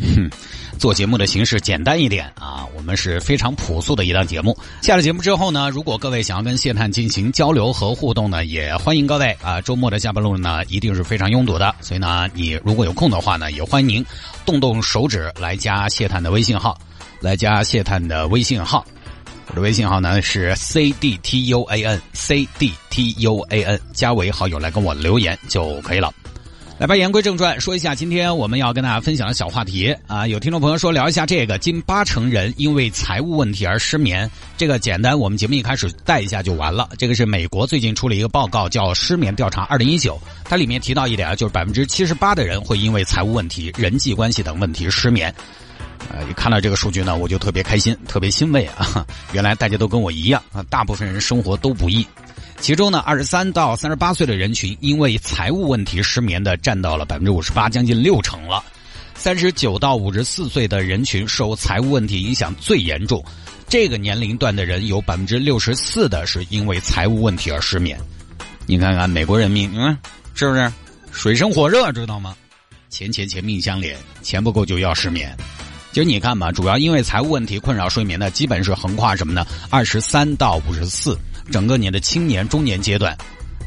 哼。做节目的形式简单一点啊，我们是非常朴素的一档节目。下了节目之后呢，如果各位想要跟谢探进行交流和互动呢，也欢迎各位啊。周末的下班路呢，一定是非常拥堵的，所以呢，你如果有空的话呢，也欢迎您动动手指来加谢探的微信号，来加谢探的微信号。我的微信号呢是 c d t u a n c d t u a n，加为好友来跟我留言就可以了。来吧，言归正传，说一下今天我们要跟大家分享的小话题啊。有听众朋友说聊一下这个，近八成人因为财务问题而失眠。这个简单，我们节目一开始带一下就完了。这个是美国最近出了一个报告，叫《失眠调查二零一九》，它里面提到一点啊，就是百分之七十八的人会因为财务问题、人际关系等问题失眠。呃，一看到这个数据呢，我就特别开心，特别欣慰啊！原来大家都跟我一样啊，大部分人生活都不易。其中呢，二十三到三十八岁的人群因为财务问题失眠的占到了百分之五十八，将近六成了。三十九到五十四岁的人群受财务问题影响最严重，这个年龄段的人有百分之六十四的是因为财务问题而失眠。你看看美国人民，嗯，是不是水深火热，知道吗？钱钱钱命相连，钱不够就要失眠。其实你看嘛，主要因为财务问题困扰睡眠的，基本是横跨什么呢？二十三到五十四。整个你的青年、中年阶段，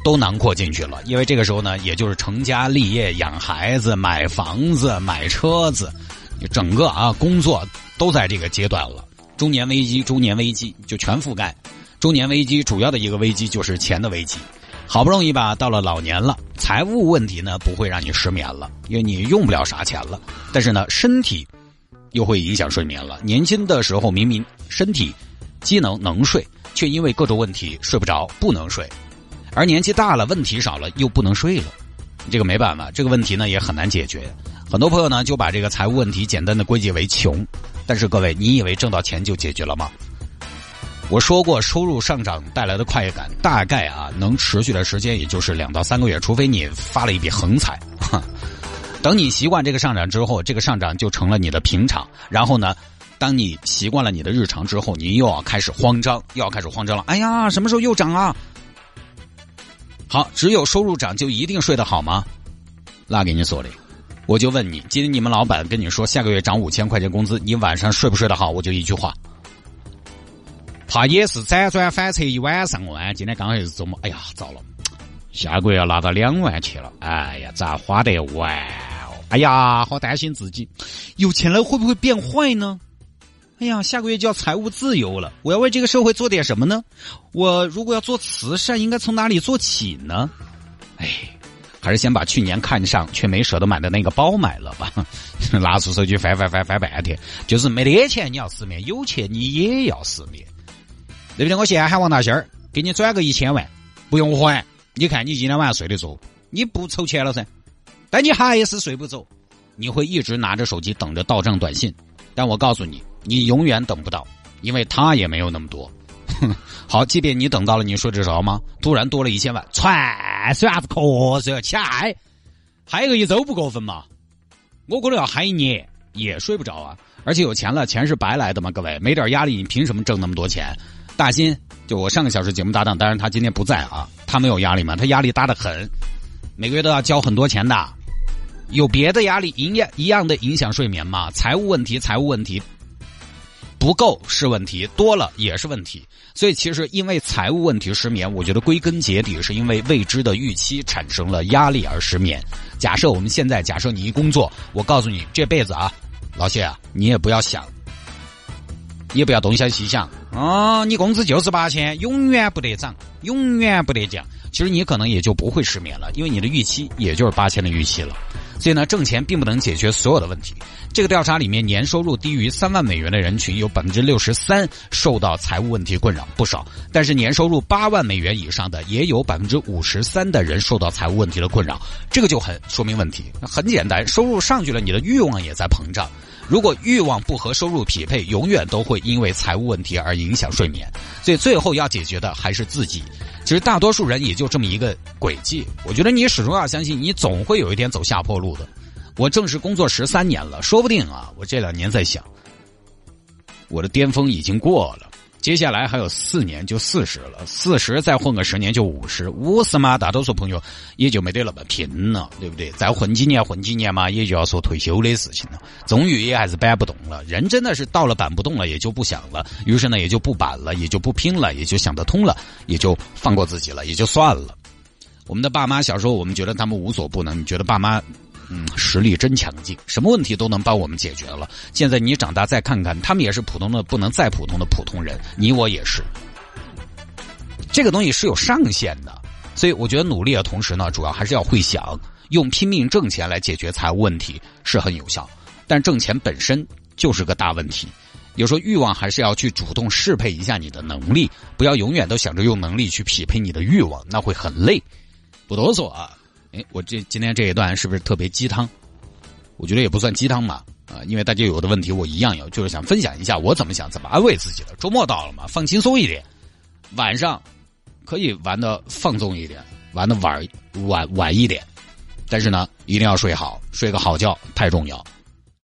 都囊括进去了。因为这个时候呢，也就是成家立业、养孩子、买房子、买车子，整个啊工作都在这个阶段了。中年危机、中年危机就全覆盖。中年危机主要的一个危机就是钱的危机。好不容易吧，到了老年了，财务问题呢不会让你失眠了，因为你用不了啥钱了。但是呢，身体又会影响睡眠了。年轻的时候明明身体机能能睡。却因为各种问题睡不着，不能睡，而年纪大了，问题少了，又不能睡了，这个没办法，这个问题呢也很难解决。很多朋友呢就把这个财务问题简单的归结为穷，但是各位，你以为挣到钱就解决了吗？我说过，收入上涨带来的快感，大概啊能持续的时间也就是两到三个月，除非你发了一笔横财。等你习惯这个上涨之后，这个上涨就成了你的平常，然后呢？当你习惯了你的日常之后，你又要开始慌张，又要开始慌张了。哎呀，什么时候又涨啊？好，只有收入涨就一定睡得好吗？那给你锁里，我就问你，今天你们老板跟你说下个月涨五千块钱工资，你晚上睡不睡得好？我就一句话，怕也是辗转反侧一晚上啊。今天刚好是周末，哎呀，糟了，下个月要拿到两万去了。哎呀，咋花得完？哎呀，好担心自己，有钱了会不会变坏呢？哎呀，下个月就要财务自由了，我要为这个社会做点什么呢？我如果要做慈善，应该从哪里做起呢？哎，还是先把去年看上却没舍得买的那个包买了吧。拿出手机翻翻翻翻半天，就是没得钱你要失眠，有钱你也要失眠。对不对？我现在喊王大仙儿给你转个一千万，不用还。你看你今天晚上睡得着？你不筹钱了噻，但你还是睡不着，你会一直拿着手机等着到账短信。但我告诉你。你永远等不到，因为他也没有那么多。好，即便你等到了，你睡得着吗？突然多了一千万，踹睡啥子瞌睡起来，嗨个一周不过分嘛？我可能要嗨一年也睡不着啊！而且有钱了，钱是白来的嘛？各位，没点压力，你凭什么挣那么多钱？大新，就我上个小时节目搭档，当然他今天不在啊，他没有压力吗？他压力大得很，每个月都要交很多钱的，有别的压力，一样一样的影响睡眠嘛？财务问题，财务问题。不够是问题，多了也是问题。所以其实因为财务问题失眠，我觉得归根结底是因为未知的预期产生了压力而失眠。假设我们现在假设你一工作，我告诉你这辈子啊，老谢啊，你也不要想，你也不要东想西想啊，你工资就是八千，永远不得涨，永远不得降。其实你可能也就不会失眠了，因为你的预期也就是八千的预期了。所以呢，挣钱并不能解决所有的问题。这个调查里面，年收入低于三万美元的人群有百分之六十三受到财务问题困扰，不少。但是年收入八万美元以上的也有百分之五十三的人受到财务问题的困扰，这个就很说明问题。很简单，收入上去了，你的欲望也在膨胀。如果欲望不和收入匹配，永远都会因为财务问题而影响睡眠。所以最后要解决的还是自己。其实大多数人也就这么一个轨迹。我觉得你始终要相信，你总会有一天走下坡路的。我正式工作十三年了，说不定啊，我这两年在想，我的巅峰已经过了。接下来还有四年就四十了，四十再混个十年就五十，五十嘛，大多数朋友也就没得那么拼了，对不对？再混几年混几年嘛，也就要说退休的事情了。终于也还是搬不动了，人真的是到了搬不动了，也就不想了，于是呢也就不搬了，也就不拼了，也就想得通了，也就放过自己了，也就算了。我们的爸妈小时候，我们觉得他们无所不能，觉得爸妈？嗯，实力真强劲，什么问题都能帮我们解决了。现在你长大再看看，他们也是普通的不能再普通的普通人，你我也是。这个东西是有上限的，所以我觉得努力的同时呢，主要还是要会想，用拼命挣钱来解决财务问题是很有效，但挣钱本身就是个大问题。有时候欲望还是要去主动适配一下你的能力，不要永远都想着用能力去匹配你的欲望，那会很累。不多说啊。哎，我这今天这一段是不是特别鸡汤？我觉得也不算鸡汤嘛，啊，因为大家有的问题我一样有，就是想分享一下我怎么想，怎么安慰自己的。周末到了嘛，放轻松一点，晚上可以玩的放纵一点，玩的晚晚晚一点，但是呢，一定要睡好，睡个好觉太重要。